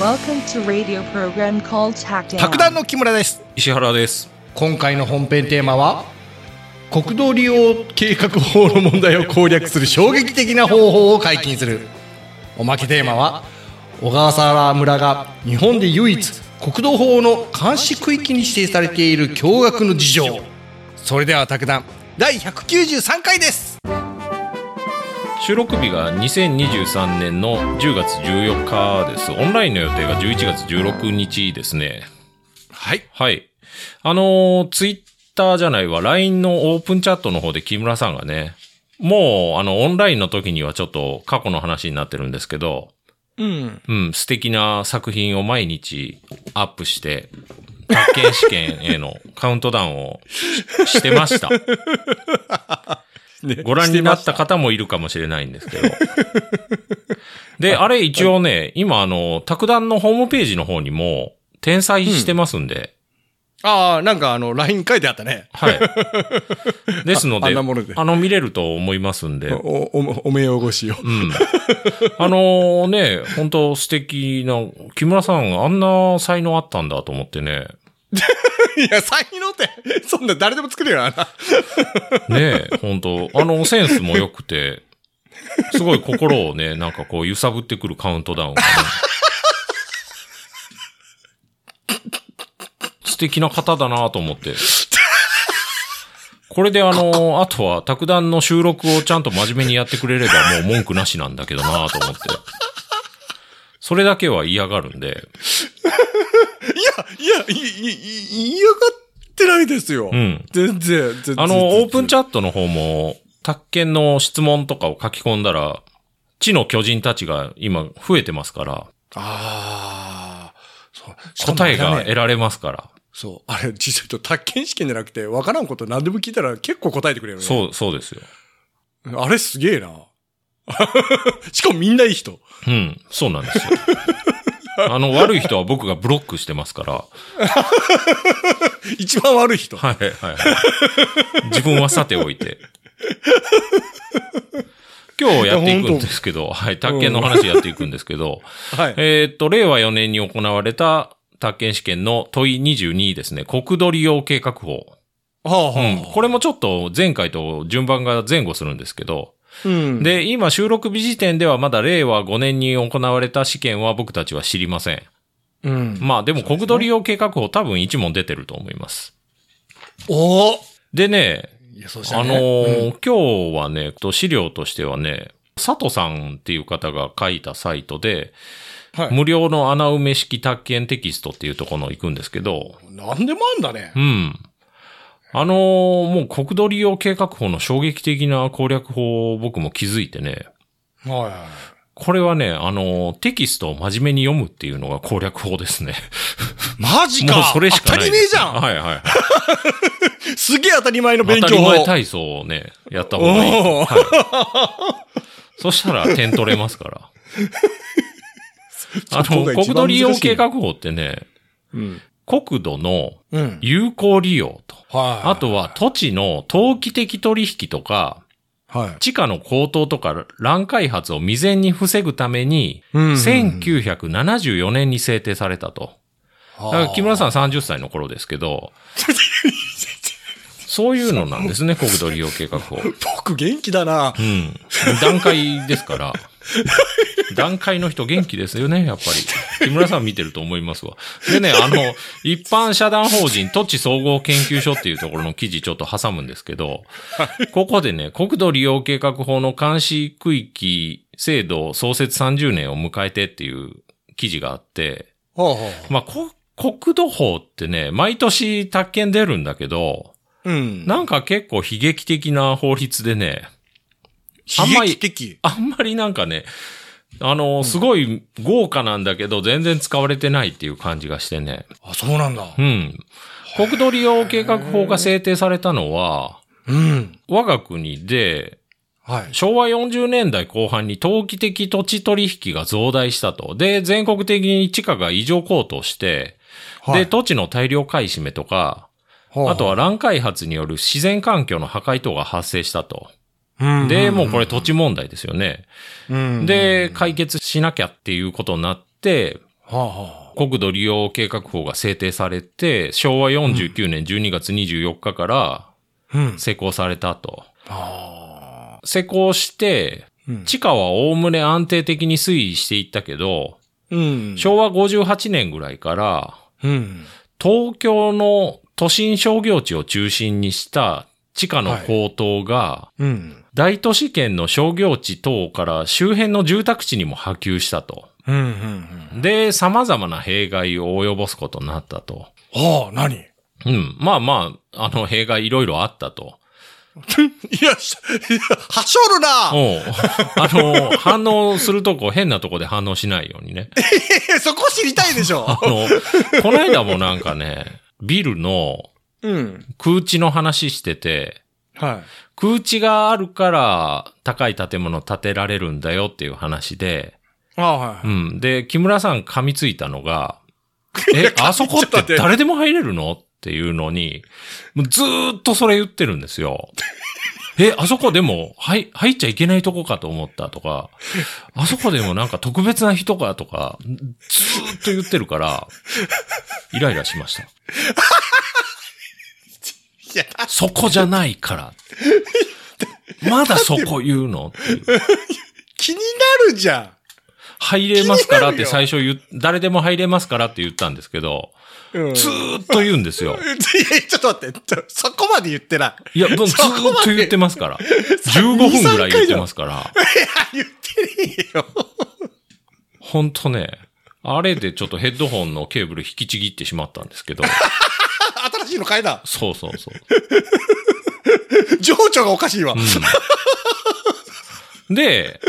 Welcome to radio program called Tackdown. 卓談の木村です石原です。今回の本編テーマは国道利用計画法の問題を攻略する衝撃的な方法を解禁するおまけテーマは小笠原村が日本で唯一国道法の監視区域に指定されている驚愕の事情それでは卓談第193回です収録日が2023年の10月14日です。オンラインの予定が11月16日ですね。はいはい。あのーツイッターじゃないわ、LINE のオープンチャットの方で木村さんがね、もう、あの、オンラインの時にはちょっと過去の話になってるんですけど、うんうん、素敵な作品を毎日アップして、宅建試験へのカウントダウンをししてました。ご覧になった方もいるかもしれないんですけど。で、あれ一応ね、今あの、卓談のホームページの方にも転載してますんで、ああなんかあの LINE 書いてあったね。はい。ですのああで、んなもので。あの、見れると思いますんで、おおお目汚しを。うん。あのね、本当素敵な、木村さんあんな才能あったんだと思ってね、いや才能ってそんな誰でも作れるよなねえ、本当あのセンスも良くて、すごい心をね、なんかこう揺さぶってくるカウントダウンがね。素敵な方だなと思って。これであの、あとは、卓談の収録をちゃんと真面目にやってくれればもう文句なしなんだけどなと思って。それだけは嫌がるんで。いや、いや、い、い、い嫌がってないですよ。うん。全然、全然。あの、オープンチャットの方も、宅建の質問とかを書き込んだら、地の巨人たちが今増えてますから、ああ。そう。答えが得られますから。そう。あれ、実際と、宅建試験じゃなくて、わからんこと何でも聞いたら結構答えてくれるね。そう、そうですよ。あれすげえな。しかもみんないい人。うん、そうなんですよ。あの、悪い人は僕がブロックしてますから。一番悪い人。はい、はい、はい。自分はさておいて。今日やっていくんですけど、はい、宅建の話やっていくんですけど、はい。えーっと、令和4年に行われた宅建試験の問い22ですね、国土利用計画法。はあ、はうん。これもちょっと前回と順番が前後するんですけど、うん。で、今収録日時点ではまだ令和5年に行われた試験は僕たちは知りません。うん。まあでも国土利用計画法多分1問出てると思います。おーでね、いや、そうしたあねのーうん今日はね、と資料としてはね、佐藤さんっていう方が書いたサイトで、はい。無料の穴埋め式宅建テキストっていうところの行くんですけど、なんでもあんだねう。ん。あのーもう国土利用計画法の衝撃的な攻略法を僕も気づいてね、はいはい。これはね、あのーテキストを真面目に読むっていうのが攻略法ですね。マジかもうそれしか当たないです。り前じゃんはいはいはい。すげえ当たり前の勉当た強法。り前体操をね、やった方がいい。はい、そしたら点取れますから。あの、国土利用計画法ってね、うん。国土のうん。有効利用と、はい。あとは土地の投機的取引とか、はい。地価の高騰とか乱開発を未然に防ぐために、うん1974年に制定されたと。だから木村さんん。30歳の頃ですけど、そういうのなんですね、国土利用計画法。僕元気だなう。ん。段階ですから。段階の人元気ですよね、やっぱり。木村さん見てると思いますわ。でね、あの、一般社団法人土地総合研究所っていうところの記事ちょっと挟むんですけど、ここでね、国土利用計画法の監視区域制度創設30年を迎えてっていう記事があって。まあ、こ国土法ってね、毎年宅建出るんだけど、うん。なんか結構悲劇的な法律でね、あん悲まり。あんまりなんかね、あの、すごい豪華なんだけど、全然使われてないっていう感じがしてね。あ、そうなんだう。ん。国土利用計画法が制定されたのは、うん。我が国で、はい。昭和40年代後半に投機的土地取引が増大したと。で、全国的に地価が異常高騰して、で、土地の大量買い占めとか、あとは、乱開発による自然環境の破壊等が発生したと。うんで、もうこれ土地問題ですよね。うんで、解決しなきゃっていうことになって、国土利用計画法が制定されて、昭和49年12月24日から。施行されたと。施行して、うん地価はおおむね安定的に推移していったけど、うん。昭和58年ぐらいから、うん。東京の都心商業地を中心にした地価の高騰が、うん。大都市圏の商業地等から周辺の住宅地にも波及したと。うん。うん。うん。で、様々な弊害を及ぼすことになったと。ああ、何？いうん。まあまあ、あの、弊害いろいろあったと。や、しいやはしょるなおうあの、反応するとこ変なとこで反応しないようにね。そこ知りたいでしょ あの、この間もなんかね、ビルのうん。空地の話してて、はい。空地があるから高い建物建てられるんだよっていう話で、ああ、はい。うん。で、木村さん噛みついたのが、え、あそこって誰でも入れるの？っていうのに、もうずーっとそれ言ってるんですよ。え、あそこでも、はい、入っちゃいけないとこかと思ったとか、あそこでもなんか特別な人かとか、ずーっと言ってるから、イライラしました。そこじゃないから。まだそこ言うの？気になるじゃん。入れますからって最初言う、誰でも入れますからって言ったんですけど、うん。ずーっと言うんですよ。いやちょっと待って、そこまで言ってない。いや、ずーっと言ってますから。15分ぐらい言ってますから。いや、言ってねえよ。ほんとね、あれでちょっとヘッドホンのケーブル引きちぎってしまったんですけど、新しいの買いだ。そうそうそう。情緒がおかしいわ。うん、で、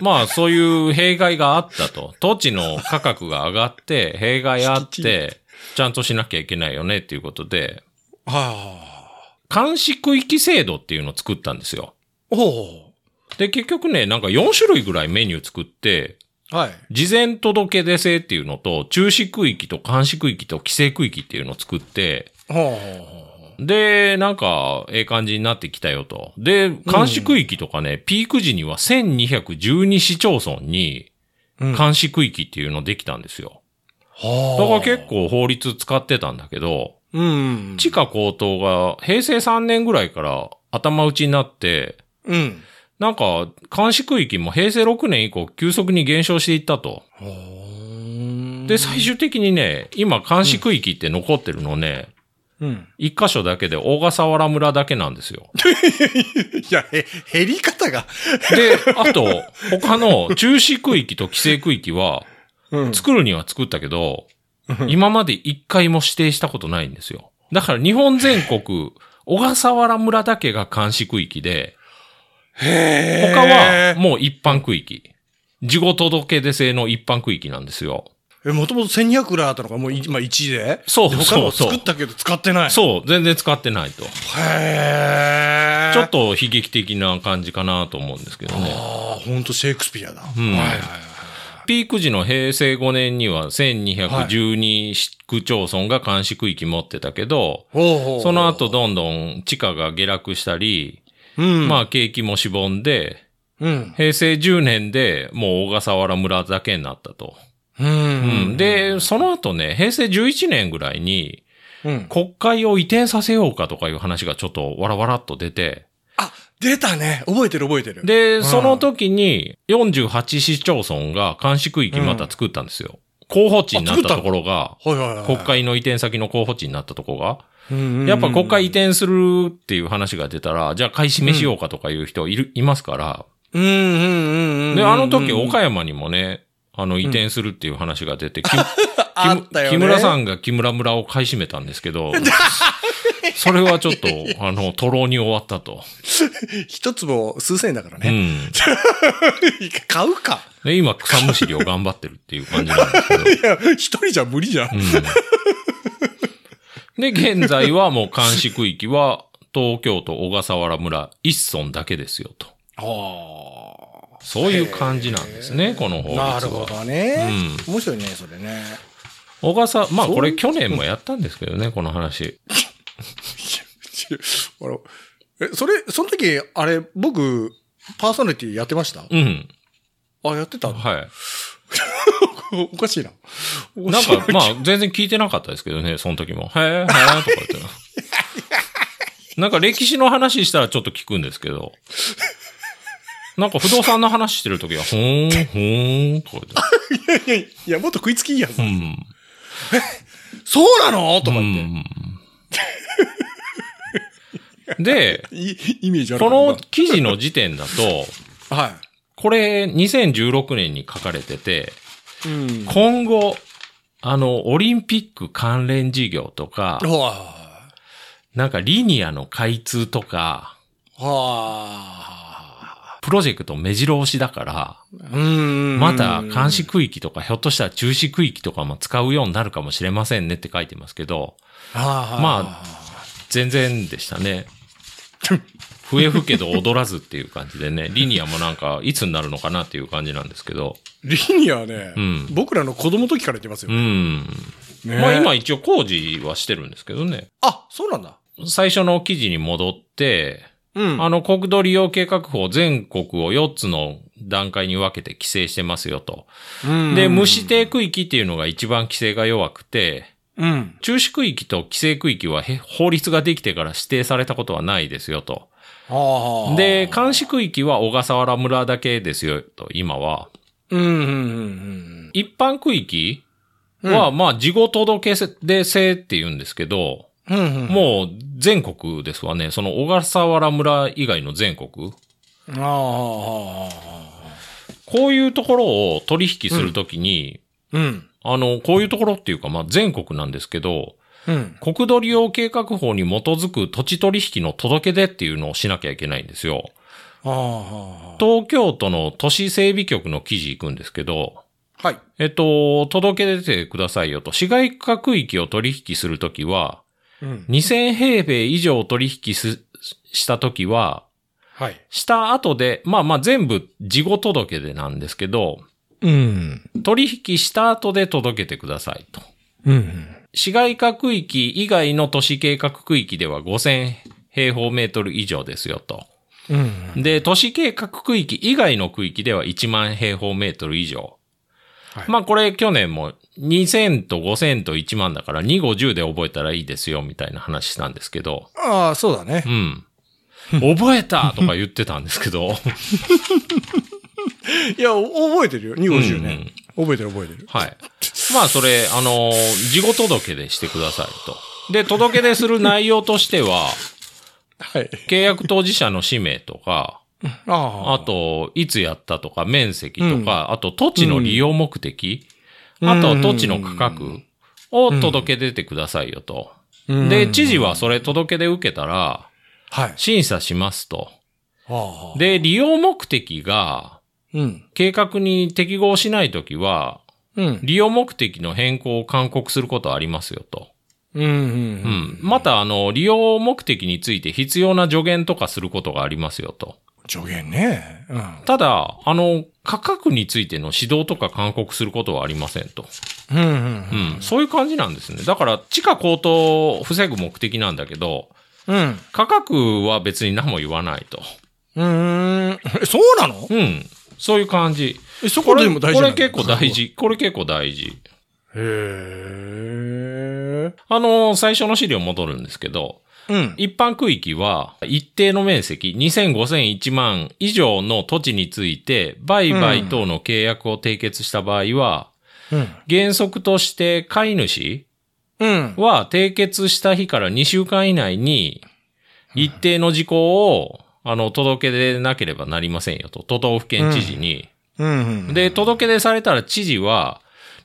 まあそういう弊害があったと。土地の価格が上がって、弊害あって、ちゃんとしなきゃいけないよねっていうことで、は監視区域制度っていうのを作ったんですよ。あ。おで、結局ね、なんか4種類ぐらいメニュー作って、お。はい。事前届出制っていうのと、中止区域と監視区域と規制区域っていうのを作って、ほで、なんか、ええ感じになってきたよと。で、監視区域とかね、ピーク時には1212市町村にう。うん。監視区域っていうのできたんですよ。はだから結構法律使ってたんだけど、うん。地価高騰が平成3年ぐらいから頭打ちになって、うん。なんか、監視区域も平成6年以降急速に減少していったと。で、最終的にね、今監視区域って残ってるのね、うん。一箇所だけで小笠原村だけなんですよ。いや、へ、減り方が。で、あと、他の中止区域と規制区域は、うん。作るには作ったけど、今まで一回も指定したことないんですよ。だから日本全国、小笠原村だけが監視区域で、へ他はもう一般区域。事後届出制の一般区域なんですよ。え、もともと1200ぐらいあったのがもう今1で？そうそうそう作ったけど使ってない。そう、全然使ってないと。へーちょっ。と悲劇的な感じかなと思うんですけどね。ああ、ほんとシェイクスピアだ。うんはいはいはい。ピーク時の平成5年には1212市区町村が監視区域持ってたけど、ほうほうほうその後、どんどん地価が下落したり、うん。まあ景気もしぼんで、うん。平成10年でもう小笠原村だけになったと。うん。うん、で、その後ね、平成11年ぐらいにうん。国会を移転させようかとかいう話がちょっとわらわらっと出て、あ、出たね。覚えてる覚えてる。で、んその時に48市町村が監視区域また作ったんですよ。候補地になったところが。国会の移転先の候補地になったところが、やっぱ国会移転するっていう話が出たら、じゃあ買い占めしようかとかいう人いる、いますから、うんうんうん。で、あの時岡山にもね、あの移転するっていう話が出て。木村さんが木村村を買い占めたんですけど、それはちょっと、あの、徒労に終わったと。一坪数千円だからうね。ん。買うか。で、今草むしりを頑張ってるっていう感じなんですけど。いや、一人じゃ無理じゃん。うん。で、現在はもう監視区域は東京都小笠原村一村だけですよと。あそういう感じなんですね、この法律は。なるほどね。面白いね、それね。小笠、まあこれ去年もやったんですけどね、この話。あのえ、それ、その時、あれ、僕、パーソナリティやってましたうん。あ、やってたはい。おかしいな。なんか、まあ、全然聞いてなかったですけどね、その時も。へえ、へえ、とか言って。なんか歴史の話したらちょっと聞くんですけど。なんか不動産の話してる時は、ほーん、ほーん、とか言って。いやいや、いや、もっと食いつきいいやん。うん。そうなの？とかう言んで、って。いイメージあるこの記事の時点だと、はこれ2016年に書かれてて、い。うん。今後、あの、オリンピック関連事業とか、はなんかリニアの開通とか、プロジェクト目白押しだから。また監視区域とか、ひょっとしたら中止区域とかも使うようになるかもしれませんねって書いてますけど、はあ、ま全然でしたね。笛吹けど踊らずっていう感じでね、リニアもなんかいつになるのかなっていう感じなんですけど、リニアはね、うん僕らの子供の時から言ってますよ。うん。ねまあ今、一応工事はしてるんですけどね。あ、そうなんだ。最初の記事に戻って、うん。あの国土利用計画法全国を4つの段階に分けて規制してますよと。うんで、無指定区域っていうのが一番規制が弱くて、うん。中止区域と規制区域はへ法律ができてから指定されたことはないですよと。はあ。で、監視区域は小笠原村だけですよと、今は。うん、うん、うん、一般区域うん。は、まあ、事後届け出制って言うんですけど、うん、うん。もう全国ですわね。その小笠原村以外の全国。ああ。こういうところを取引するときに、うん。あの、こういうところっていうか、まあ、全国なんですけど、うん。国土利用計画法に基づく土地取引の届け出っていうのをしなきゃいけないんですよ。東京都の都市整備局の記事行くんですけど、はい。えっと、届け出てくださいよと。市街化区域を取引するときは、うん。2000平米以上取引すしたときは、はい。した後で、まあまあ全部事後届け出なんですけど、うん。取引した後で届けてくださいと。うん。市街化区域以外の都市計画区域では5000平方メートル以上ですよと。うん。で、都市計画区域以外の区域では1万平方メートル以上。はいまあこれ去年も2000と5000と1万だから2、50で覚えたらいいですよみたいな話したんですけど、ああ、そうだねう。ん。覚えたとか言ってたんですけど、いや、お覚えてるよ。2、50うんね。覚えてる覚えてる。はい。まあそれ、あのー事後届け出してくださいと。で、届け出する内容としては、はい。契約当事者の氏名とか、ああ。あと、いつやったとか、面積とか、あと土地の利用目的、うんあとは土地の価格を届け出てくださいよと。うんで、知事はそれ届け出受けたら、はい。審査しますと。で、利用目的が、うん。計画に適合しないときは、うん。利用目的の変更を勧告することはありますよと。うん。うん。うん。また、あの、利用目的について必要な助言とかすることがありますよと。助言ね。うん。ただ、あの、価格についての指導とか勧告することはありませんと。うん。うん。うん。そういう感じなんですね。だから、地価高騰を防ぐ目的なんだけど、うん。価格は別に何も言わないと。うん。え、そうなの？うん。そういう感じ。え、そこでも大事これ結構大。事。これ結構大事。へえ。あの、最初の資料戻るんですけど、うん。一般区域は一定の面積2000、5000、1万以上の土地について売買等の契約を締結した場合は、うん。原則として買い主うん。は締結した日から2週間以内に一定の事項をあの届け出なければなりませんよと、都道府県知事に。うん。で、届け出されたら知事は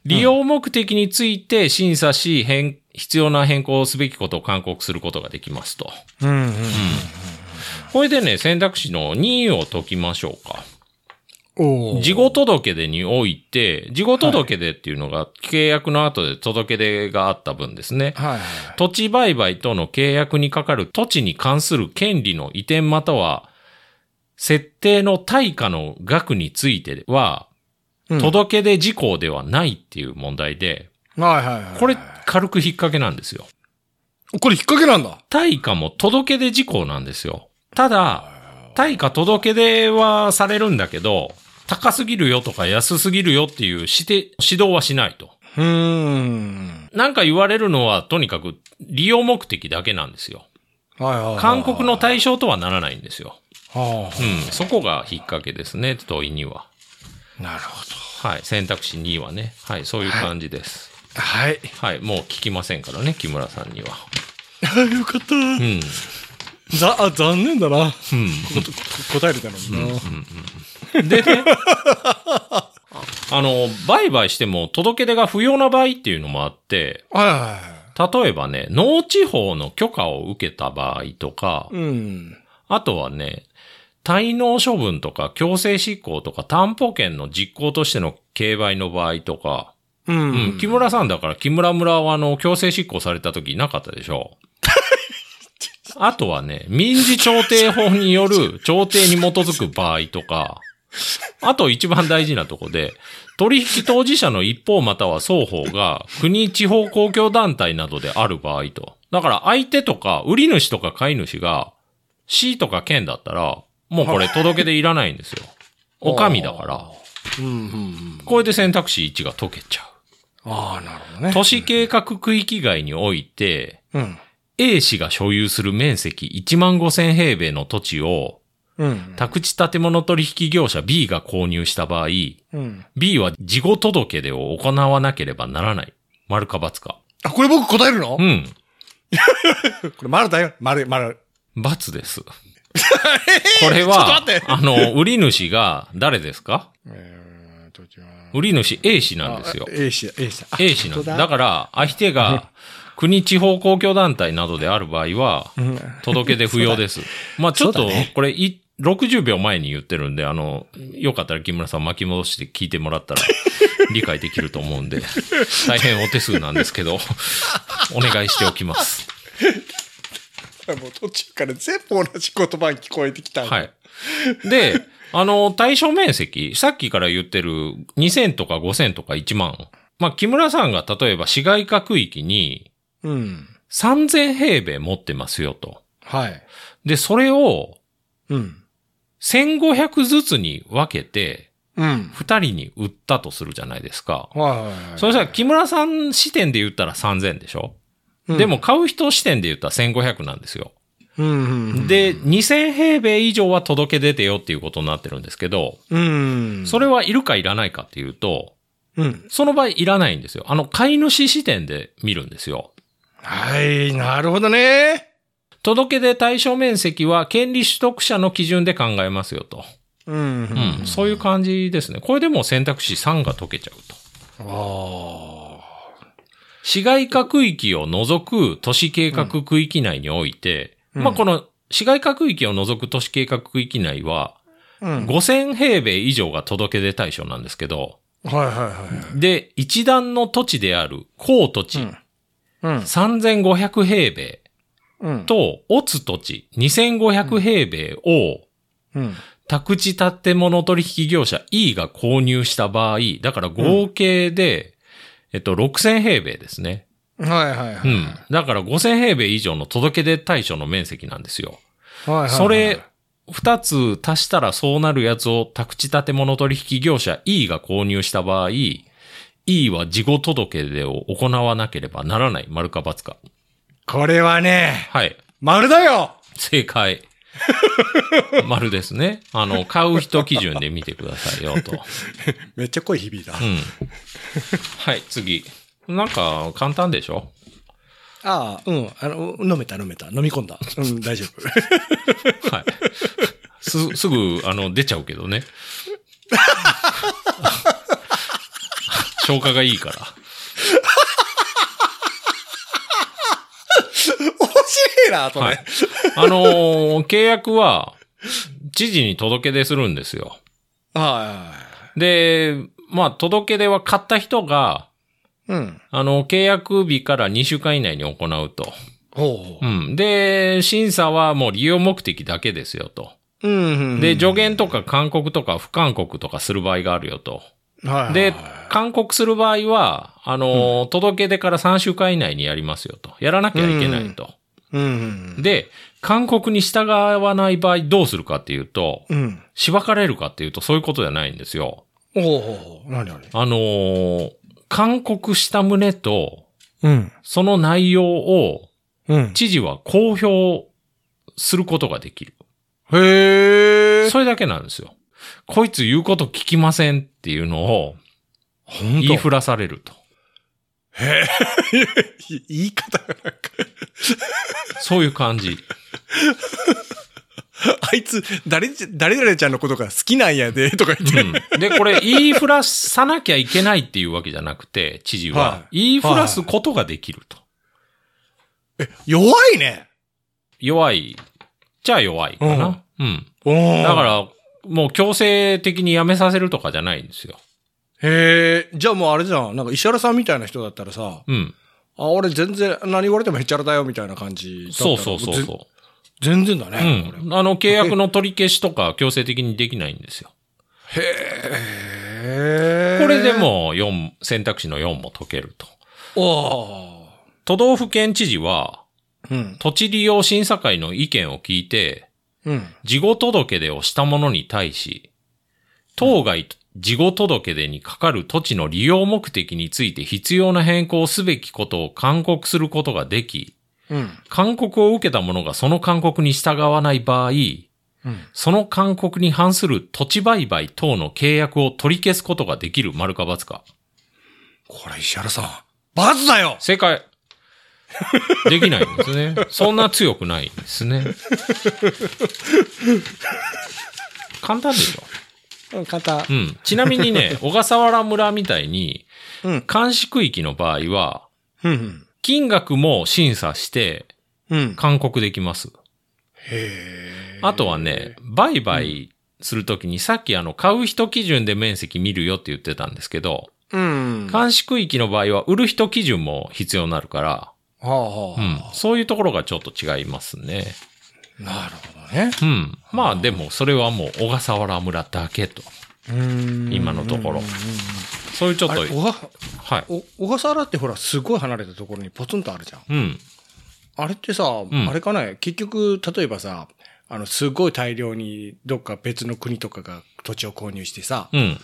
利用目的について審査し、変必要な変更をすべきことを勧告することができますと。うん。うん。これでね、選択肢の2を解きましょうか。事後届出において、事後届出っていうのが契約の後で届け出があった分ですね。はいはい。土地売買との契約にかかる土地に関する権利の移転または、設定の対価の額については、うん届け出事項ではないっていう問題で、はいはいはい。これ軽く引っ掛けなんですよ。これ引っ掛けなんだ？対価も届け出事項なんですよ。ただ、対価届け出はされるんだけど、高すぎるよとか安すぎるよっていう指定、指導はしないと。うーん。なんか言われるのは、とにかく利用目的だけなんですよ。はいはいはい。勧告の対象とはならないんですよ。はうん。そこが引っ掛けですね、問いには。あ、なるほはい。選択肢2はね。はい。そういう感じです。ど。はい。はい。もう聞きませんからね、木村さんには。あ よかった。うん。ざ、あ、残念だな。うん。答えれたのにな。でね、あの、売買しても届け出が不要な場合っていうのもあって、はいはいはい。例えばね、農地法の許可を受けた場合とか、うん。あとはね、滞納処分とか強制執行とか担保権の実行としての競売の場合とか、ううん、木村さんだから木村村はあの強制執行された時なかったでしょあとはね、民事調停法による調停に基づく場合とか、あと一番大事なとこで、取引当事者の一方または双方が国地方公共団体などである場合と。だから相手とか売り主とか買い主が市とか県だったら、もうこれ届け出いらないんですよ。お上だから。うんうんうん。これで選択肢1が解けちゃう。ああ、なるほどね。都市計画区域外において、うん。A 氏が所有する面積1万5千平米の土地を、うん。宅地建物取引業者 B が購入した場合、うん。B は事後届け出を行わなければならない。丸か×か。あ、これ僕答えるの？うん。これ丸だよ。丸、丸。×です。これちょっとは待って、あの、売り主が誰ですか？えー、売り主 A 氏なんですよ。A 氏だ、A 氏 A 氏なん。だ本から、相手が 国地方公共団体などである場合は、届け出不要です。まあちょっとこれい、60秒前に言ってるんで、あの、よかったら木村さん巻き戻して聞いてもらったら 理解できると思うんで、大変お手数なんですけど、お願いしておきます。もう途中から全部同じ言葉に聞こえてきた。はい。で、あの、対象面積、さっきから言ってる2000とか5000とか1万。まあ、木村さんが例えば市街化区域にうん。3000平米持ってますよと。はい。で、それをうん。1500ずつに分けて、うん。二人に売ったとするじゃないですか。はいはいはい。そしたら木村さん視点で言ったら3000でしょ、うんでも、買う人視点で言ったら1500なんですよ。うんうんうん。で、2000平米以上は届け出てよっていうことになってるんですけど、うん。それはいるかいらないかっていうと、うん。その場合いらないんですよ。あの、買い主視点で見るんですよ。はい、なるほどね。届け出対象面積は権利取得者の基準で考えますよと。うん。うん、そういう感じですね。これでもう選択肢3が解けちゃうと。ああ。市街化区域を除く都市計画区域内において、うんまあ、この市街化区域を除く都市計画区域内は、うん。はい5000平米以上が届け出対象なんですけど、はいはい。で、一段の土地である公土地、うんうん。3500平米うん。と、オツ土地2500平米を、うん。宅地建物取引業者 E が購入した場合、だから合計で、えっと、6000平米ですね。はいはいはい。うん。だから5000平米以上の届け出対象の面積なんですよ。はいはいはい。それ、二つ足したらそうなるやつを宅地建物取引業者 E が購入した場合、E は事後届け出を行わなければならない。丸か×か。これはね、はい。丸だよ正解。丸ですね。あの、買う人基準で見てくださいよ、と。めっちゃ声響いた。うん。はい、次。なんか、簡単でしょ？ああ、うん。あの、飲めた飲めた。飲み込んだ。うん、大丈夫。はい。す、すぐ、あの、出ちゃうけどね。消化がいいから。面白いな、とはいね。。あのー契約は、知事に届け出するんですよ。はで、まあ、届け出は買った人が。うん。あの、契約日から2週間以内に行うと。ほうう。ん。で、審査はもう利用目的だけですよと。うんうん。で、助言とか勧告とか不勧告とかする場合があるよと。はいはい。で、勧告する場合は、あのー届け出から3週間以内にやりますよと。やらなきゃいけないと。うんうん。で、勧告に従わない場合どうするかっていうと、うん。しばかれるかっていうとそういうことじゃないんですよ。おうおう何何？あのー勧告した旨と、うん。その内容をうん。知事は公表することができる。へえ。それだけなんですよ。こいつ言うこと聞きませんっていうのを本言いふらされると。へえ。言い方がなんか、そういう感じ。あいつ、誰、誰々ちゃんのことが好きなんやで、とか言って。うん。で、これ言いふらさなきゃいけないっていうわけじゃなくて、知事ははい言いふらすことができると。え、弱いね。弱い。じゃあ弱いかな。うん。おだから、もう強制的に辞めさせるとかじゃないんですよ。へえ、じゃあもうあれじゃん。なんか石原さんみたいな人だったらさ、うん。あ、俺全然何言われてもへっちゃらだよみたいな感じだったら。そうそうそうぜそ全然だう。ね。うん。あの、契約の取り消しとか強制的にできないんですよ。へえ。これで。も4、選択肢の4も解けると。おー都道府県知事は、うん。土地利用審査会の意見を聞いて、うん。事後届出をした者に対し、当該事後届出にかかる土地の利用目的について必要な変更をすべきことを勧告することができ、うん。勧告を受けた者がその勧告に従わない場合、うん。その勧告に反する土地売買等の契約を取り消すことができる丸か×か。これ石原さん。バズだよ正解。できないんですね。そんな強くないんですね。簡単でしょ。うん、簡うん。ちなみにね、小笠原村みたいに、うん。監視区域の場合は、うん。金額も審査してうん。勧告できます。へえ。あとはね、売買するときにさっきあの、買う人基準で面積見るよって言ってたんですけど、うん。は監視区域の場合は売る人基準も必要になるから、あはあ。うん。そういうところがちょっと違いますね。なるほどね。うん。まあでも、それはもう小笠原村だけと。うん今のところそういうちょっと、はい。お小笠原ってほら、すごい離れたところにポツンとあるじゃん。うん。あれってさ、んあれかね、結局、例えばさ、あの、すごい大量にどっか別の国とかが土地を購入してさ、うん。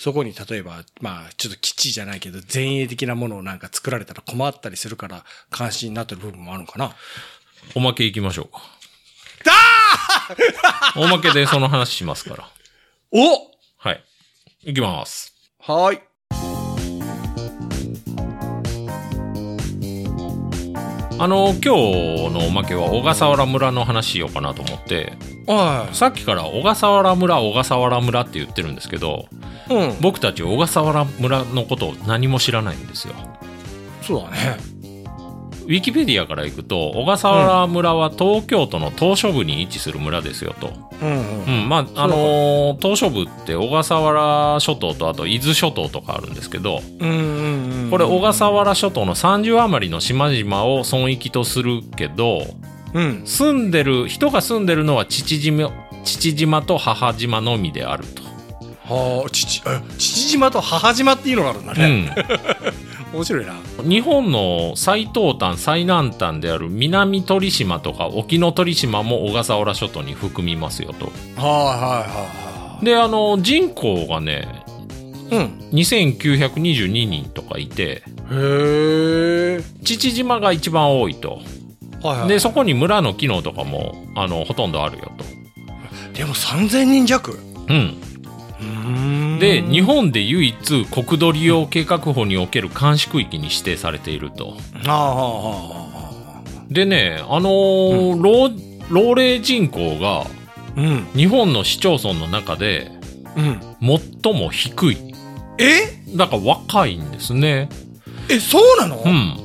そこに例えば、まあ、ちょっと基地じゃないけど、前衛的なものをなんか作られたら困ったりするから、関心になってる部分もあるのかな。おまけいきましょうか。おまけでその話しますから。おはい。いきます。はーい。あの、今日のおまけは小笠原村の話しようかなと思って、はさっきから小笠原村、小笠原村って言ってるんですけど、い。うん。僕たち小笠原村のことを何も知らないんですよ。そうだね。ウィキペディアから行くと、小笠原村は東京都の島しょ部に位置する村ですよと。うんううん。ん、まあ、あのー島しょ部って小笠原諸島とあと伊豆諸島とかあるんですけど、うんうんうん。これ小笠原諸島の30余りの島々を村域とするけど、うん。住んでる、人が住んでるのは父島、父島と母島のみであると。はあ、父、あ父島と母島っていうのがあるんだね。う 面白いな。ん。日本の最東端、最南端である南鳥島とか沖ノ鳥島も小笠原諸島に含みますよと。はいはいはいはで、あの、人口がね、い。うん。2922人とかいて、へえ。父島が一番多いと。はいはい。で、そこに村の機能とかも、あの、ほとんどあるよと。でも3000人弱？うん。うんで、日本で唯一国土利用計画法における監視区域に指定されていると。でね、あのー老、老齢人口が。日本の市町村の中でうん。最も低い。え？だから若いんですね。え、そうなの？うん。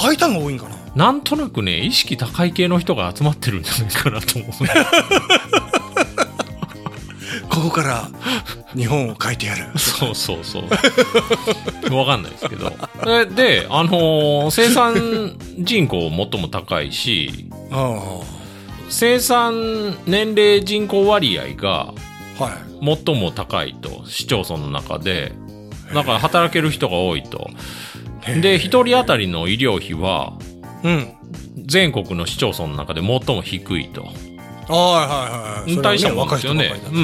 書いたんが多いんかな？なんとなくね、意識高い系の人が集まってるんじゃないかなと思う。ここから日本を書いてやる。そうそうそう。わかんないですけど。で、であのー生産人口最も高いし、あ生産年齢人口割合が。最も高いと、市町村の中で。だから働ける人が多いと。で、一人当たりの医療費は、うん。全国の市町村の中で最も低いと。はいはいはい。大したもんですよね。う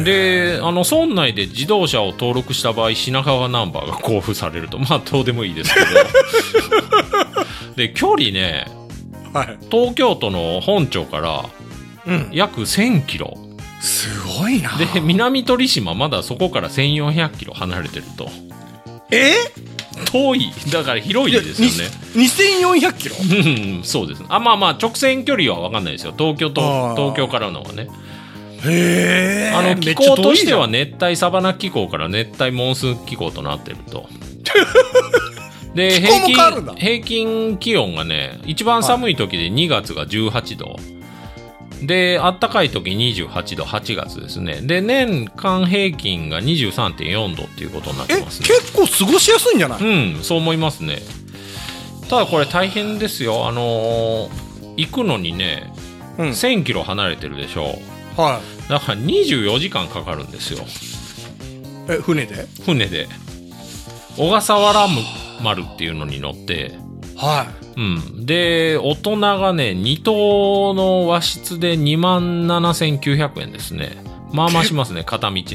ん。で、あの、村内で自動車を登録した場合、品川ナンバーが交付されると。まあ、どうでもいいですけど。で、距離ね、はい。東京都の本町からうん。約1000キロ。すごいな。で、南鳥島まだそこから1400キロ離れてると。え？遠い。だから広いですよね。に2400キロ？うん、そうです。あ、まあまあ、直線距離は分かんないですよ。東京あと、ー東京からのはね。へえ。あの、気候としては熱帯サバナ気候から熱帯モンスーン気候となってると。で、平均、平均気温がね、一番寒い時で2月が18度。で、あったかい時28度、8月ですね。で、年間平均が23.4度っていうことになってますね。結構過ごしやすいんじゃない？うん、そう思いますね。ただこれ大変ですよ。あのー行くのにね、うん。1000キロ離れてるでしょ。はだから24時間かかるんですよ。い。え、船で？船で。小笠原丸っていうのに乗って、はうん。で、大人がね、2等の和室で27,900円ですね。まあまあしますね、片道ね。い。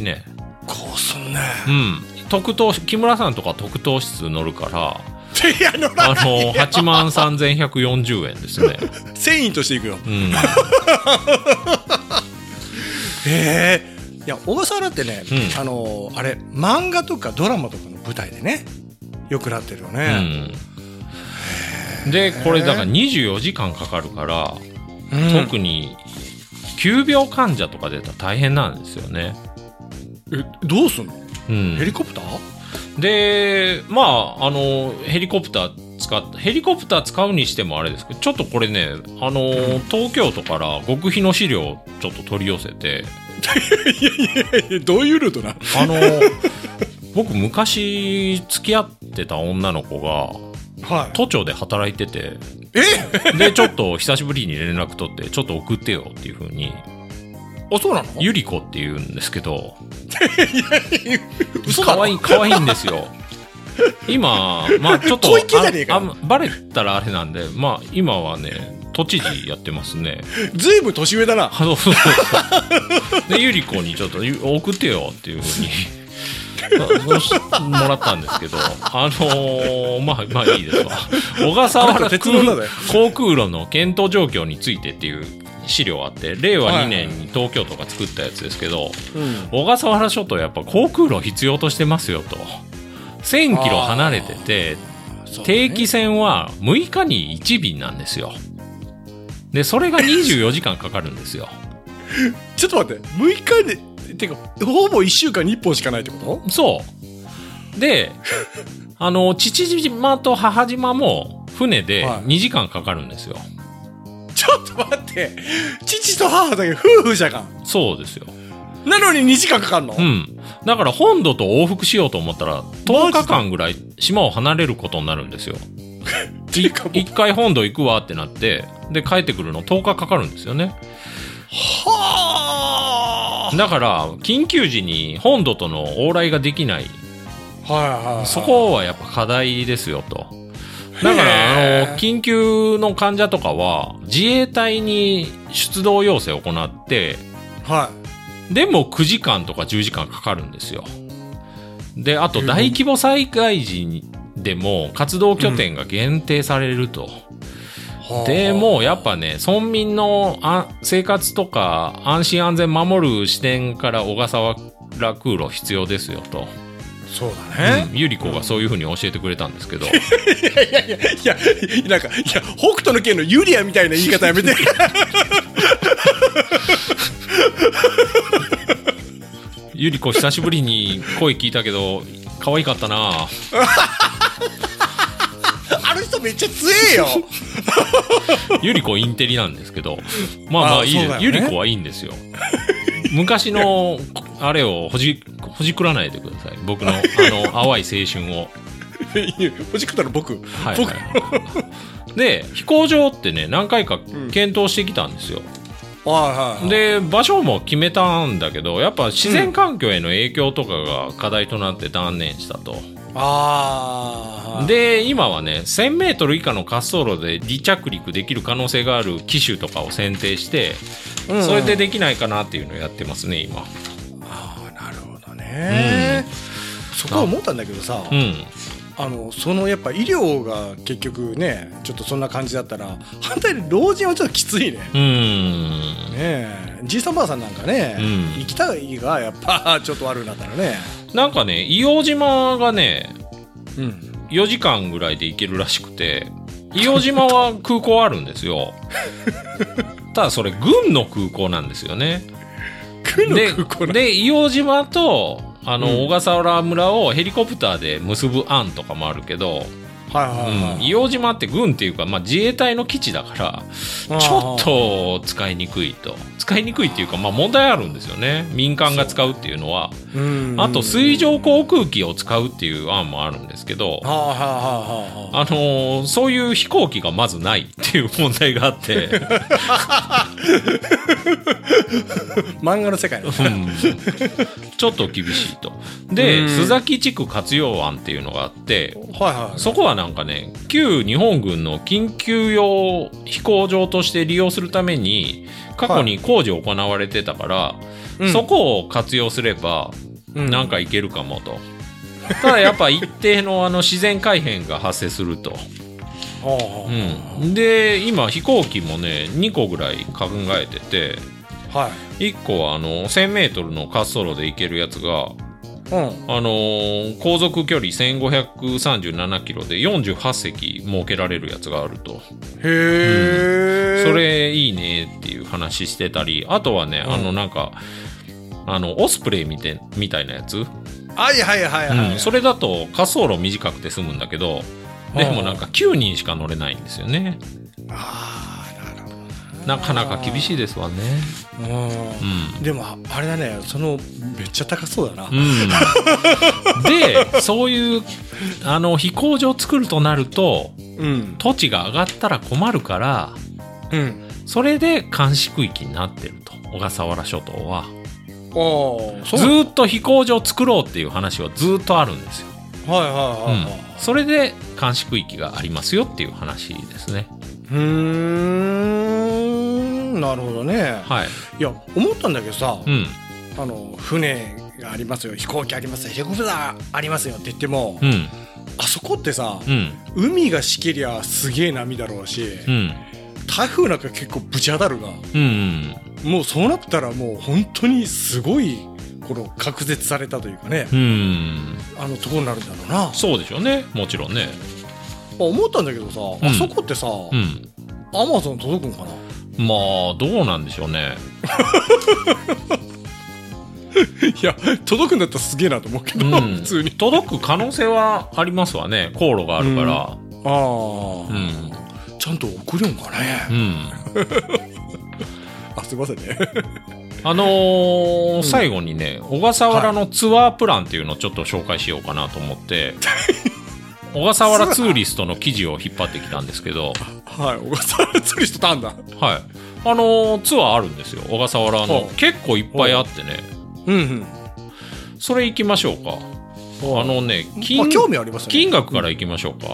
こうすんね。うん。特等、木村さんとか特等室乗るから、いや、乗らあない。の、83,140円ですね。繊維としていくよ。うん。へえ。いや、小笠原ってね、うんあのーあれ、漫画とかドラマとかの舞台でね、よくなってるようね。ん。で、これだから24時間かかるから、うん。特に急病患者とか出たら大変なんですよね。え、どうすんの？うん。ヘ。リコプター？で、まあ、あの、ヘリコプター使っヘリコプター使うにしてもあれですけど、ちょっとこれね、あの、東京都から極秘の資料をちょっと取り寄せて、え、どういうルートなあの、僕昔付き合ってた女の子がはい。都庁で働いてて、え？で、ちょっと久しぶりに連絡取って、ちょっと送ってよっていう風に、あ、そうなの？ゆり子って言うんですけど、嘘だろ？可愛い、可愛いんですよ。今、まあ ちょっとバレたらあれなんで、まあ今はね、都知事やってますね。ずいぶん年上だな。そうそうそうで、ゆり子にちょっとゆ送ってよっていうふうに。そうしもらったんですけど、あのーまあ、まあいいですわ。小笠原航空路の検討状況についてっていう資料あって、令和2年に東京都が作ったやつですけど、うん。小笠原諸島やっぱ航空路必要としてますよと。1000キロ離れてて、定期船は6日に1便なんですよ。で、それが24時間かかるんですよ。ちょっと待って、6日で、てか、ほぼ1週間に1本しかないってこと？そう。で、あの、父島と母島も船ではい2時間かかるんですよ。ちょっと待って、父と母だけ夫婦じゃがん。そうですよ。なのに2時間かかんの、うん。だから本土と往復しようと思ったら、10日間ぐらい島を離れることになるんですよ。一回本土行くわってなって、で、帰ってくるの10日かかるんですよね。はだから、緊急時に本土との往来ができない。あはいはいはい。そこはやっぱ課題ですよと。だから、あの、緊急の患者とかは、自衛隊に出動要請を行って、はでも9時間とか10時間かかるんですよ。で、あと大規模災害時でも活動拠点が限定されると。い。でも、やっぱね、村民のあ生活とか安心安全守る視点から小笠原空路必要ですよと。そうだね。うんゆり子がそういうふうに教えてくれたんですけど。いやいやいや、いや、なんか、いや、北斗の拳のユリアみたいな言い方やめて。ゆり子久しぶりに声聞いたけど、可愛かったなあの人めっちゃ強えよ。ゆり子インテリなんですけど、まあまああいいです。そうだよねゆり子はいいんですよ。昔の、あれをほじ、ほじくらないでください。僕の、あの、淡い青春を。ほじくったら僕。はい、僕はい。で、飛行場ってね、何回か検討してきたんですよ。はいはい。で、場所も決めたんだけど、やっぱ自然環境への影響とかが課題となって断念したと。で、今はね、1000メートル以下の滑走路で離着陸できる可能性がある機種とかを選定して、うんそれでできないかなっていうのをやってますね、今。ああ、なるほどね。そこは思ったんだけどさ、うん。あのそのやっぱ医療が結局ねちょっとそんな感じだったら反対に老人はちょっときついね。うーん。ねえじいさんばあさんなんかね、うん行きたいがやっぱ ちょっと悪くなったらね。なんかね、硫黄島がね、うん。4時間ぐらいで行けるらしくて、硫黄島は空港あるんですよ。ただそれ軍の空港なんですよね。区ので空港なで硫黄島とあの、うん。小笠原村をヘリコプターで結ぶ案とかもあるけど、はいはいうん、はい。硫黄島って軍っていうか、まあ、自衛隊の基地だからちょっと使いにくいと使いにくいっていうか、まあ、問題あるんですよね民間が使うっていうのはうん、あと水上航空機を使うっていう案もあるんですけど、はあはあはあはあ。あのーそういう飛行機がまずないっていう問題があって、漫画の世界の。うんちょっと厳しいと。で、うん須崎地区活用案っていうのがあって、はいはい。そこはなんかね、旧日本軍の緊急用飛行場として利用するために、過去に工事行われてたから、うんそこを活用すれば、うんなんかいけるかもと。ただやっぱ一定のあの自然改変が発生すると。うん、で今飛行機もね2個ぐらい考えててあはい。1個はあの 1000m の滑走路で行けるやつが、うん。あのー航続距離1537キロで48隻設けられるやつがあると。へえ、それいいねっていう話してたりあとはね、うん。あのなんかあのオスプレイみてみたいなやつ、はいはいはいはい、うん。それだと滑走路短くて済むんだけどでもなんか9人しか乗れないんですよね。ああなかなか厳しいですわね。ううん。んでもあれだね。そのめっちゃ高そうだな、うん、でそういうあの飛行場作るとなるとうん。土地が上がったら困るからうん。それで監視区域になってると小笠原諸島は。ずーっと飛行場作ろうっていう話はずーっとあるんですよ、はいはいはいはい。それで監視区域がありますよっていう話ですね。うーんなるほどね。はい。いや思ったんだけどさ、うん。あの船がありますよ。飛行機ありますよ。ヘリコプターありますよって言っても、うん。あそこってさ、うん。海がしけりゃすげえ波だろうし、うん。台風なんか結構ぶち当たるがうんもうそうなったらもう本当にすごいこの隔絶されたというかねうん。うんあのところになるんだろうな。そうでしょうね。もちろんね。あ思ったんだけどさ、ん。あそこってさ、うん。アマゾン届くんかな？まあどうなんでしょうね。いや届くんだったらすげえなと思うけど、うん。普通に。届く可能性はありますわね。航路があるから。ああ、うん。ちゃんと送るんかね、うん、あすいませんね。あのー最後にね小笠原のツアープランっていうのをちょっと紹介しようかなと思って、小笠原ツーリストの記事を引っ張ってきたんですけど、はい小笠原釣りしてたんだ。はい。あのーツアーあるんですよ小笠原の。ほう。結構いっぱいあってね。う。んうん。それ行きましょうか。あのねま金あ興味ありますね。金額から行きましょうか、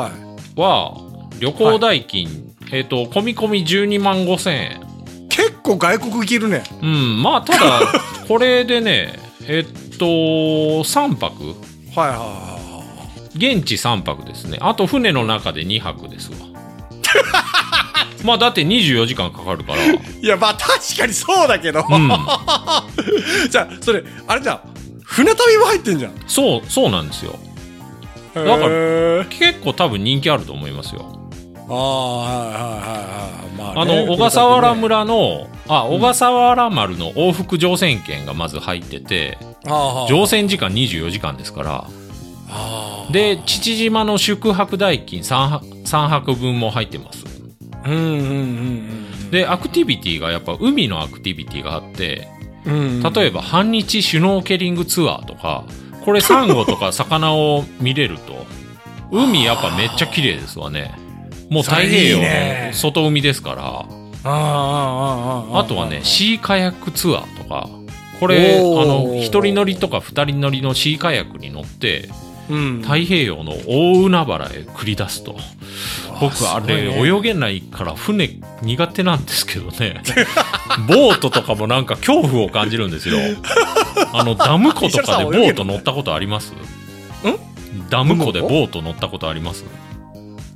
はい。は旅行代金、えっ、と込み込み12万5千円結構外国行けるね。うんまあただ これでねえっと3泊。はいはいは現地3泊ですね。あと船の中で2泊ですわ。まあだって24時間かかるから。いやまあ確かにそうだけど、うん。じゃあそれあれじゃん。船旅も入ってんじゃん。そうそうなんですよ。だから結構多分人気あると思いますよ。ああはいはいはいはい。まあねの小笠原村のあ小笠原丸の往復乗船券がまず入っててああ乗船時間24時間ですから。ああで父島の宿泊代金 3, 3泊分も入ってます。うんうんうんでアクティビティがやっぱ海のアクティビティがあってうんうん。例えば半日シュノーケリングツアーとかこれサンゴとか魚を見れると海やっぱめっちゃ綺麗ですわね。もう太平洋の外海ですから。あとはねシーカヤックツアーとか。これあの一人乗りとか二人乗りのシーカヤックに乗ってうん太平洋の大海原へ繰り出すと。僕、あれ、泳げないから船苦手なんですけどね。ボートとかもなんか恐怖を感じるんですよ。あの、ダム湖とかでボート乗ったことあります？ん？ダム湖でボート乗ったことあります？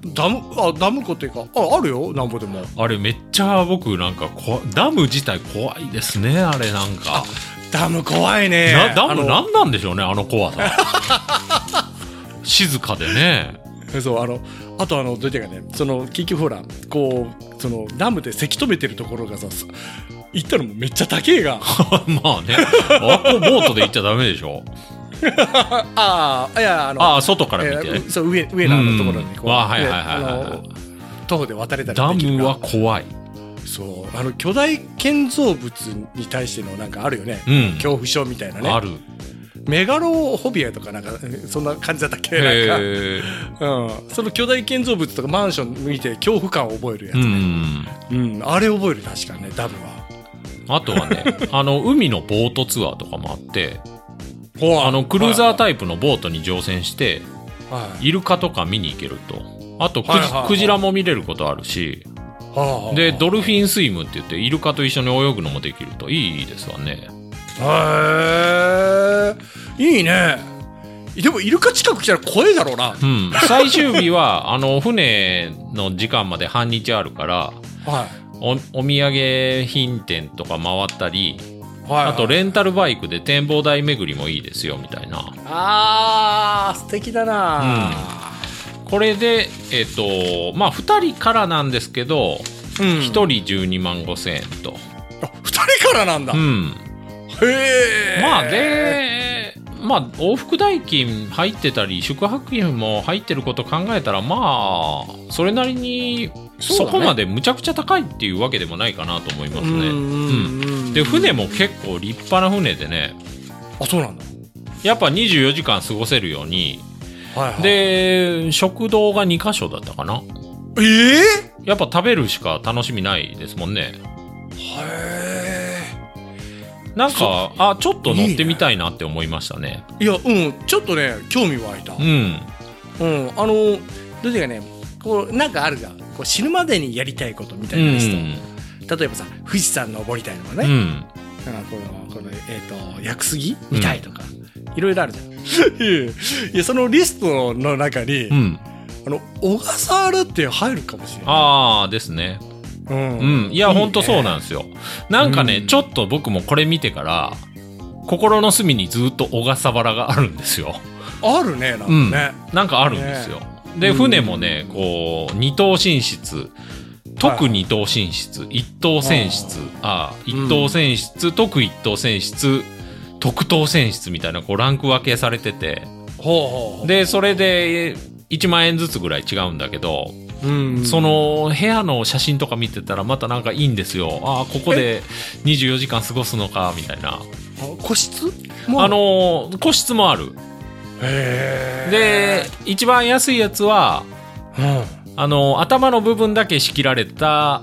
ダムあダム湖っていうかああるよなんぼでもあれめっちゃ僕なんか怖いダム自体怖いですね、あれなんか。ダム怖いねなダムあのなんなんでしょうね、あの怖さ。静かでね。そうあのあとあのどういうかねその結局ほらこうそのダムでせき止めてるところがささ行ったらもうめっちゃ高えが まあね。あこボートで行っちゃダメでしょ。ああいやあのああ、外から見て。えーそう上上のところにこう、うはいはいはいはい徒歩で渡れたりダムは怖い。そう。あの巨大建造物に対してのなんかあるよね、うん。恐怖症みたいなね。ある。メガロホビアとかなんかそんな感じだったっけ？なんか。うん、その巨大建造物とかマンション見て恐怖感を覚えるやつうね、ん。うん。あれ覚える確かにね。ダムは。あとはね、あの、海のボートツアーとかもあって、ああの、クルーザータイプのボートに乗船して、はい。イルカとか見に行けると。あとクジ、はいはいはい。クジラも見れることあるし、はあで、ドルフィンスイムって言って、イルカと一緒に泳ぐのもできるといいですわね。へえ。いいね。でもイルカ近く来たら怖いだろうな。うん。最終日は、あの、船の時間まで半日あるから、はおお土産品店とか回ったり、い、はい、あとレンタルバイクで展望台巡りもいいですよ、みたいな。あー素敵だなこれで、えっ、と、まあ、2人からなんですけど、うん、1人12万5千円と。あ二人からなんだ、へうん。え。まあ、で、まあ、往復代金入ってたり、宿泊費も入ってること考えたら、まあ、それなりに、そこまでむちゃくちゃ高いっていうわけでもないかなと思いますね。うんで、船も結構立派な船でね、あそうなんだ。やっぱ24時間過ごせるように、はいはいで、食堂が2箇所だったかな。ええやっぱ食べるしか楽しみないですもんね。へなんか、あ、ちょっと乗ってみたいなって思いましたね。えいやうんちょっとね興味湧いたうん。うんあのどういうかねこうなんかあるじゃんこう死ぬまでにやりたいことみたういなリスん。ト、例えばさ富士山登りたいとかね、うん。このこのえっ、と屋久杉見たいとか、いろいろあるじゃんいやそのリストの中に、うん。あの小笠原って入るかもしれないああ、ですね。うんうん。いや、ほんとそうなんんですよ。なんかね、うんちょっと僕もこれ見てから、心の隅にずっと小笠原があるんですよ。あるねなんかうん。ね、なんかあるんですよ。で、うん船もね、こう、二等寝室、特二等寝室、一等船室、ああ、一等船室、特一等船室、特等船室みたいな、こう、ランク分けされてて、ほうほうで、それで、1万円ずつぐらい違うんだけど、うんその部屋の写真とか見てたらまたなんかいいんですよ。ああ、ここで24時間過ごすのか、みたいな。あ個室？もあのー、個室もある。へで、一番安いやつは、え、うん、はいあの、頭の部分だけ仕切られた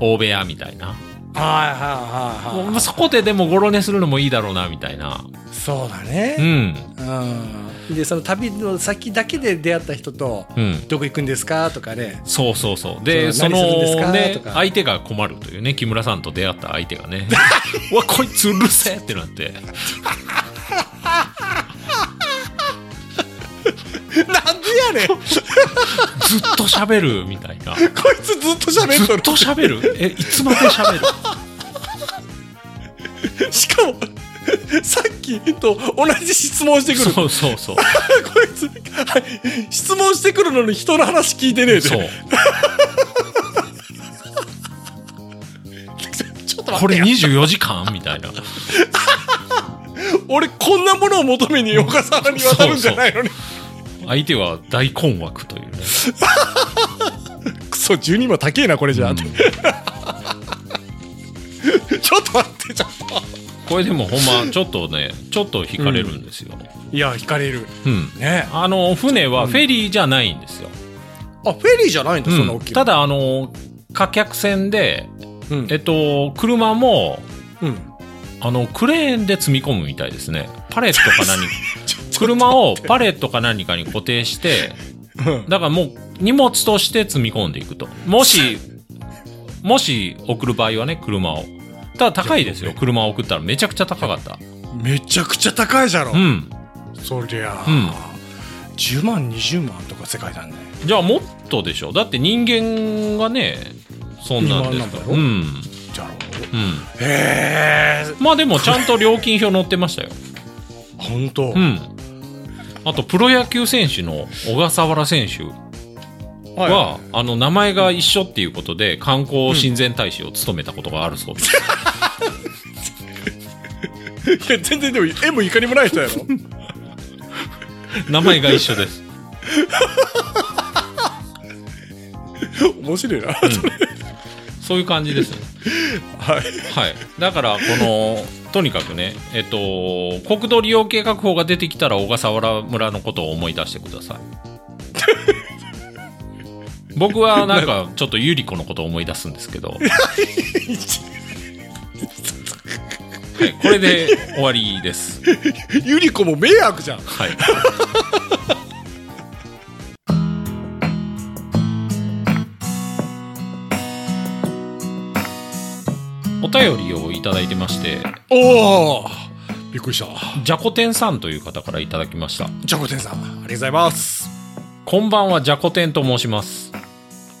大部屋みたいな。はいはいはいもうそこででもゴロ寝するのもいいだろうな、みたいな。そうだうねん。うん、でその旅の先だけで出会った人とうん。どこ行くんですか？とかねそうそうそう。で、その、ね相手が困るというね、木村さんと出会った相手がね、うわ、こいつうるせえってなって。やねん。こずっと喋るみたいな。いつずっと喋る。ずっと喋る？え、いつまで喋る？しかもさっきと同じ質問してくる。そうそうそう。こいつ、はい、質問してくるのに人の話聞いてねえで。そう。ちょっと待これってよ24時間？みたいな。俺こんなものを求めに小笠原に渡るんじゃないのに相手は大困惑というね。クソ12万高えなこれじゃ。あ、うん。ちょっと待ってちょっと。これでもほんま、ちょっとね、ちょっと惹かれるんですよ。いや惹かれる。うん。ね。あの、船はフェリーじゃないんですよ。あフェリーじゃないんだ、そん。な大きいただ、あの、貨客船で、うん。えっと、車も、うん。あの、クレーンで積み込むみたいですね。パレットか何 車をパレットか何かに固定して、だからもう荷物として積み込んでいくと。もし、もし送る場合はね、車を。ただ高いですよ。車を送ったらめちゃくちゃ高かった。めちゃくちゃ高いじゃろ、うん。そりゃあ、うん10万20万とか世界だねじゃあもっとでしょ。だって人間がね、そんなんですから。うん。じゃろ？うん。へえまあでもちゃんと料金表載ってましたよ。本当、うん。あと、プロ野球選手の小笠原選手はあの、名前が一緒っていうことで、観光親善大使を務めたことがあるそうです。いや全然でも絵もいかにもない人やろ。名前が一緒です。面白いな、そういう感じですね。はいはい。だから、この、とにかくね、えっと、国土利用計画法が出てきたら小笠原村のことを思い出してください。僕はなんかちょっとゆり子のことを思い出すんですけど、はい、これで終わりです。ゆり子も迷惑じゃんはい。お便りをいただいてまして、おおびっくりしたじゃこ天さんという方からいただきました。じゃこてんさんありがとうございますこんばんは、じゃこ天と申します。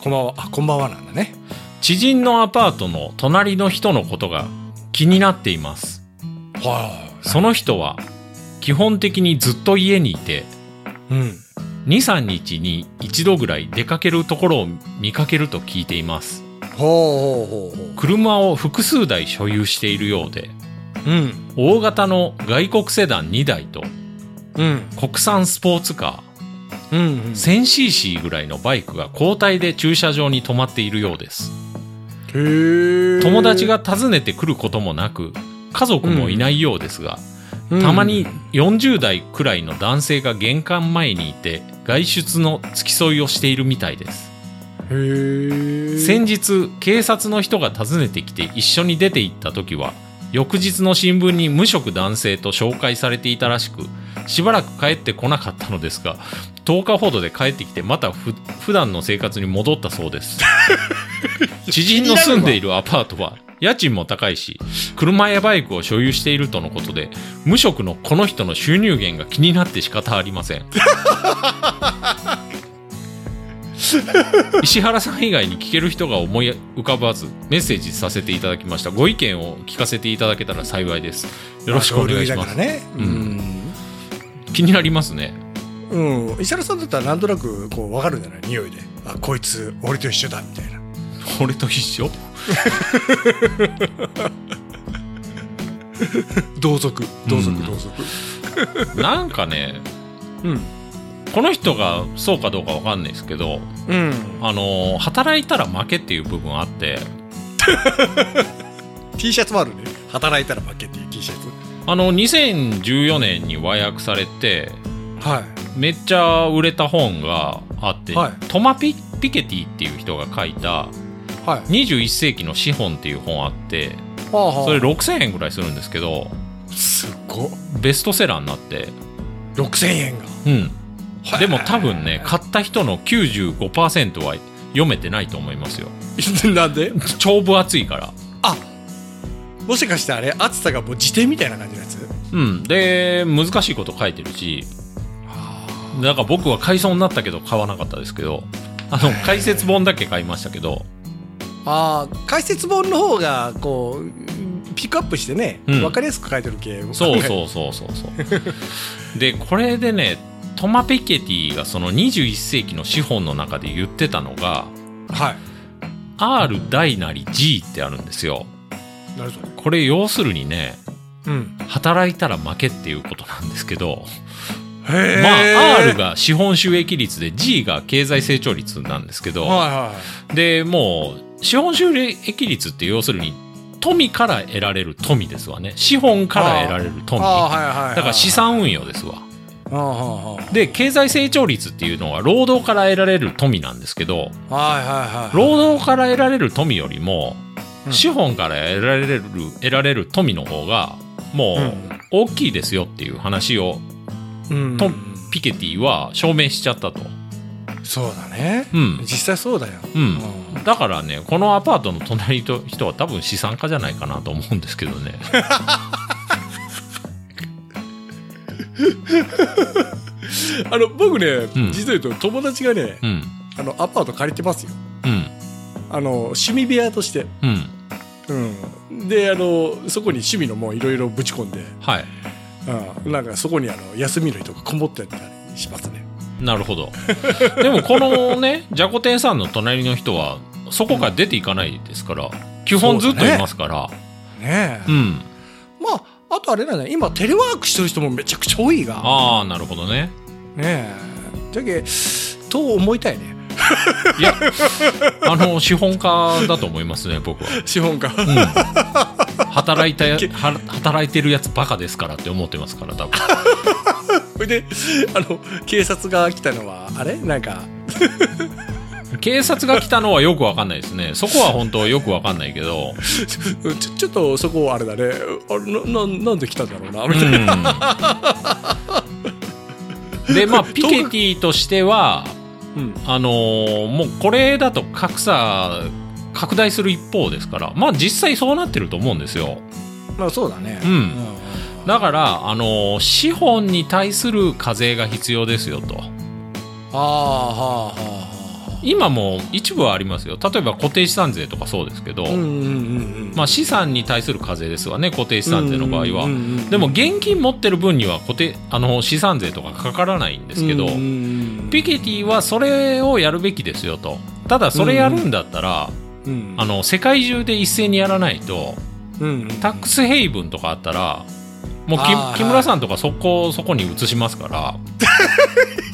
こんばんはあこんばんはなんだね知人のアパートの隣の人のことが気になっています。はその人は基本的にずっと家にいて、いうん2、3日に一度ぐらい出かけるところを見かけると聞いています。ほうほうほうほ車を複数台所有しているようで、ううん。大型の外国セダン2台とうん。国産スポーツカうんうん。ー 1000cc ぐらいのバイクが交代で駐車場に止まっているようです。友達が訪ねてくることもなく、家族もいないようですが、うん。たまに40代くらいの男性が玄関前にいて外出の付き添いをしているみたいです。先日警察の人が訪ねてきて一緒に出て行った時は翌日の新聞に無職男性と紹介されていたらしくしばらく帰ってこなかったのですが10日ほどで帰ってきてまたふ普段の生活に戻ったそうです。知人の住んでいるアパートは家賃も高いし車やバイクを所有しているとのことで無職のこの人の収入源が気になって仕方ありません 石原さん以外に聞ける人が思い浮かばずメッセージさせていただきました。ご意見を聞かせていただけたら幸いです。よろしくお願いします、ね。ううん。ん気になりますね。うん。石原さんだったらなんとなくこう分かるんじゃない？匂いで。あこいつ俺と一緒だみたいな。俺と一緒？同族。同族うん。同族。なんかねうんこの人がそうかどうかわかんないですけどうん。あの働いたら負けっていう部分あって。T シャツもあるね。働いたら負けっていう T シャツ。あの2014年に和訳されてはい。めっちゃ売れた本があって、はい。トマピ・ピケティっていう人が書いたはい。21世紀の資本っていう本あってはあはあ。それ6000円ぐらいするんですけどすっごベストセラーになって。6000円が。うんでも多分ね買った人の95%は読めてないと思いますよ。なんで？超分厚いから。あもしかしてあれ厚さがもう辞典みたいな感じのやつ？うん。で難しいこと書いてるし。だから僕は買いそうになったけど買わなかったですけど。あの 解説本だけ買いましたけど。ああ解説本の方がこうピックアップしてね、うん。分かりやすく書いてる系そうそうそうそうそう。でこれでねトマ・ペケティがその21世紀の資本の中で言ってたのがはい。R 大なり G ってあるんですよ。なるほど。これ要するにねうん。働いたら負けっていうことなんですけどまあ R が資本収益率で G が経済成長率なんですけど、はいはいでもう資本収益率って要するに富から得られる富ですわね。資本から得られる富。だはいはいはいから資産運用ですわで経済成長率っていうのは労働から得られる富なんですけど労働から得られる富よりもうん。資本から得られる得られる富の方がもう大きいですよっていう話をうん。とピケティは証明しちゃったと。そうだね、うん。実際そうだよ、うん、だからねこのアパートの隣の人は多分資産家じゃないかなと思うんですけどね あの僕ね、ん。実を言うと友達がねうん。あのアパート借りてますよ。うん。あの趣味部屋として、うん。うん、であのそこに趣味のもんいろいろぶち込んで、はい。うん、なんかそこにあの休みの日とかこもってたりしますね。なるほど。でもこのねじゃこ天さんの隣の人はそこから出ていかないですから基本ずっといますから。ねえ、うん。まとあれだね。今テレワークしてる人もめちゃくちゃ多いが。ああなるほどね。ねえ。じゃけと思いたいね。いやあの資本家だと思いますね僕は。資本家。働いたや は働いてるやつバカですからって思ってますから多分。それであの警察が来たのはあれ？なんか警察が来たのはよくわかんないですね。そこは本当よくわかんないけど。ちょちょっとそこあれだね。あれなななんで来たんだろうな。みたいな、うん。でまあピケティとしてはうん。あのーもうこれだと格差拡大する一方ですから。まあ実際そうなってると思うんですよ。まあそうだね。うん。だからあのー資本に対する課税が必要ですよと。ああはあはあは今も一部はありますよ。例えば固定資産税とかそうですけど、まあ、資産に対する課税ですわね固定資産税の場合は、でも現金持ってる分には固定あの資産税とかかからないんですけど、ピケティはそれをやるべきですよと。ただそれやるんだったら、うんあの世界中で一斉にやらないとタックスヘイブンとかあったらもう木村さんとかそこそこに移しますから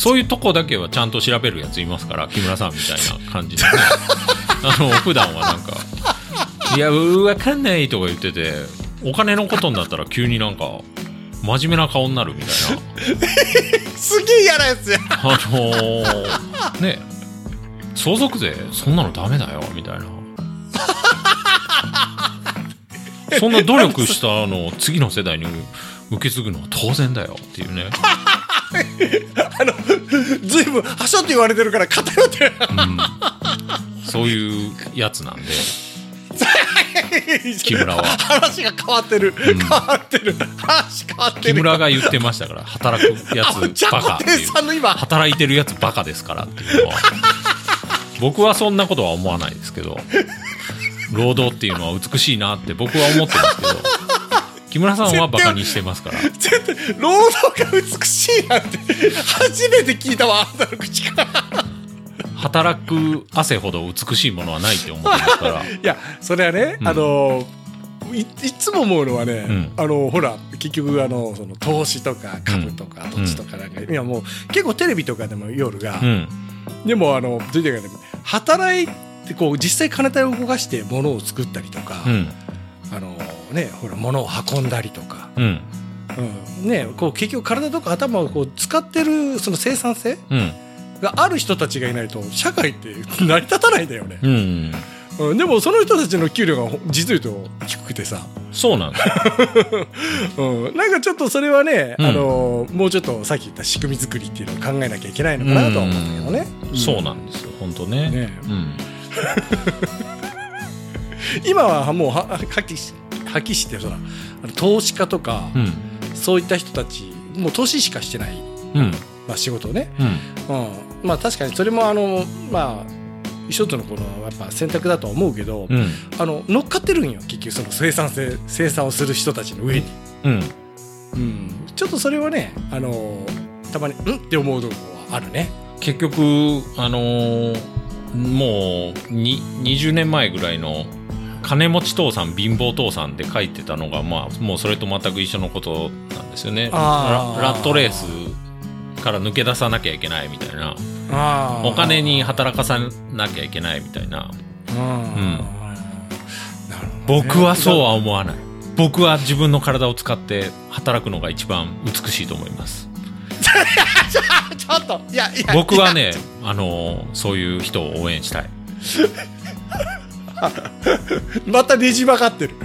そういうとこだけはちゃんと調べるやついますから木村さんみたいな感じでね。あの普段はなんか「いやうわかんない」とか言っててお金のことになったら急になんか真面目な顔になるみたいな。すげえ嫌なやつや。あのーね相続税そんなのダメだよみたいな。そんな努力したのを次の世代に受け継ぐのは当然だよっていうね、あのずいぶんはしょって言われてるから偏ってる。うん、そういうやつなんで。木村は。話が変わってる、変わってる。話変わってる。木村が言ってましたから働くやつバカあっていう。さんの今。働いてるやつバカですからっていうのは。僕はそんなことは思わないですけど労働っていうのは美しいなって僕は思ってますけど木村さんはバカにしてますから。絶対労働が美しいなんて初めて聞いたわあんたの口から。働く汗ほど美しいものはないって思ってますから。いやそれはね、うん。あのいいつも思うのはね、ん。あのほら結局あのその投資とか株とか土地とかなんか、いやもう結構テレビとかでも夜が、うん。でもあの出てるね働いてこう実際金体を動かして物を作ったりとか、うん。あのねほら物を運んだりとか、うん。うん。ね、こう結局体とか頭をこう使ってるその生産性うん。がある人たちがいないと社会って成り立たないんだよね、うん。うん、でもその人たちの給料が実を言うと低くてさ、そうなんですようん、なんかちょっとそれはね、うん。あのもうちょっとさっき言った仕組み作りっていうのを考えなきゃいけないのかなとは思うんだけどね、そうなんですよ本当ね。ね。うん。今はもうははっきりしはっきりしてそらあの投資家とか、うん。そういった人たちもう投資しかしてない、うん。まあ、仕事をね、うん。うん、まあ確かにそれもあのまあ一つのこのやっぱ選択だとは思うけど、うん。あの乗っかってるんよ結局その生産性生産をする人たちの上に、うん。うん、ちょっとそれはねあのたまにうん？って思うとこはあるね。結局あのーもうに20年前ぐらいの金持ち父さん貧乏父さんで書いてたのが、まあ、もうそれと全く一緒のことなんですよね。ララットレースから抜け出さなきゃいけないみたいな。あお金に働かさなきゃいけないみたいな。うん、僕はそうは思わない。僕は自分の体を使って働くのが一番美しいと思います。ちょっといやいや。僕はねあのーそういう人を応援したい またねじ曲がってる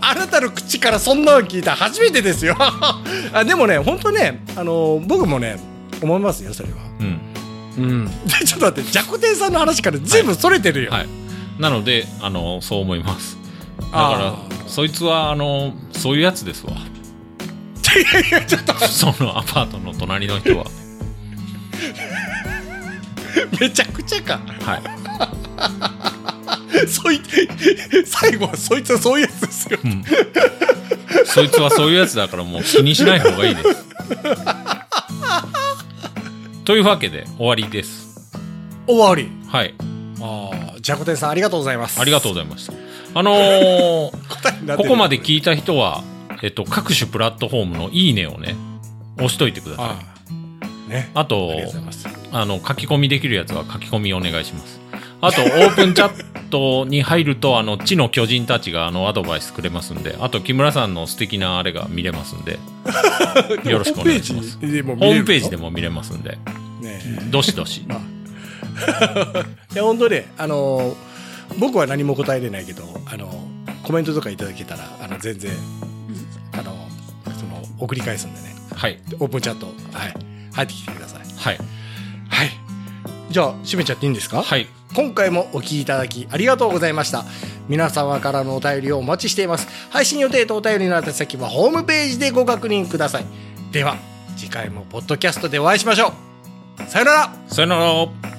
あなたの口からそんなの聞いた初めてですよ あでもね本当ねあの僕もね思いますよそれはうん。うんでちょっと待ってじゃこ天さんの話から全部それてるよ、はい。なので、あの、そう思います。だあから、そいつは、あの、そういうやつですわ。いやいやちょっとそのアパートの隣の人は。めちゃくちゃかはい。そい最後はそいつはそういうやつですようん。そいつはそういうやつだからもう気にしない方がいいです。というわけで終わりです。終わりはい。ああじゃこ天さんありがとうございますありがとうございました。あのーここまで聞いた人は、えっと、各種プラットフォームのいいねをね、押しといてください。ねあとああの、書き込みできるやつは書き込みお願いします。あと、オープンチャットに入ると、あの、地の巨人たちが、あの、アドバイスくれますんで、あと、木村さんの素敵なあれが見れますんで、よろしくお願いします。ホームページでも見れますんで、ねどしどし。いや本当ねあの僕は何も答えれないけどあのコメントとかいただけたらあの全然あのその送り返すんでねはい。オープンチャットはい入ってきてください。はいじゃあ閉めちゃっていいんですか？はい。今回もお聞きいただきありがとうございました。皆様からのお便りをお待ちしています。配信予定とお便りの宛先はホームページでご確認ください。では次回もポッドキャストでお会いしましょう。さよなら。さよなら。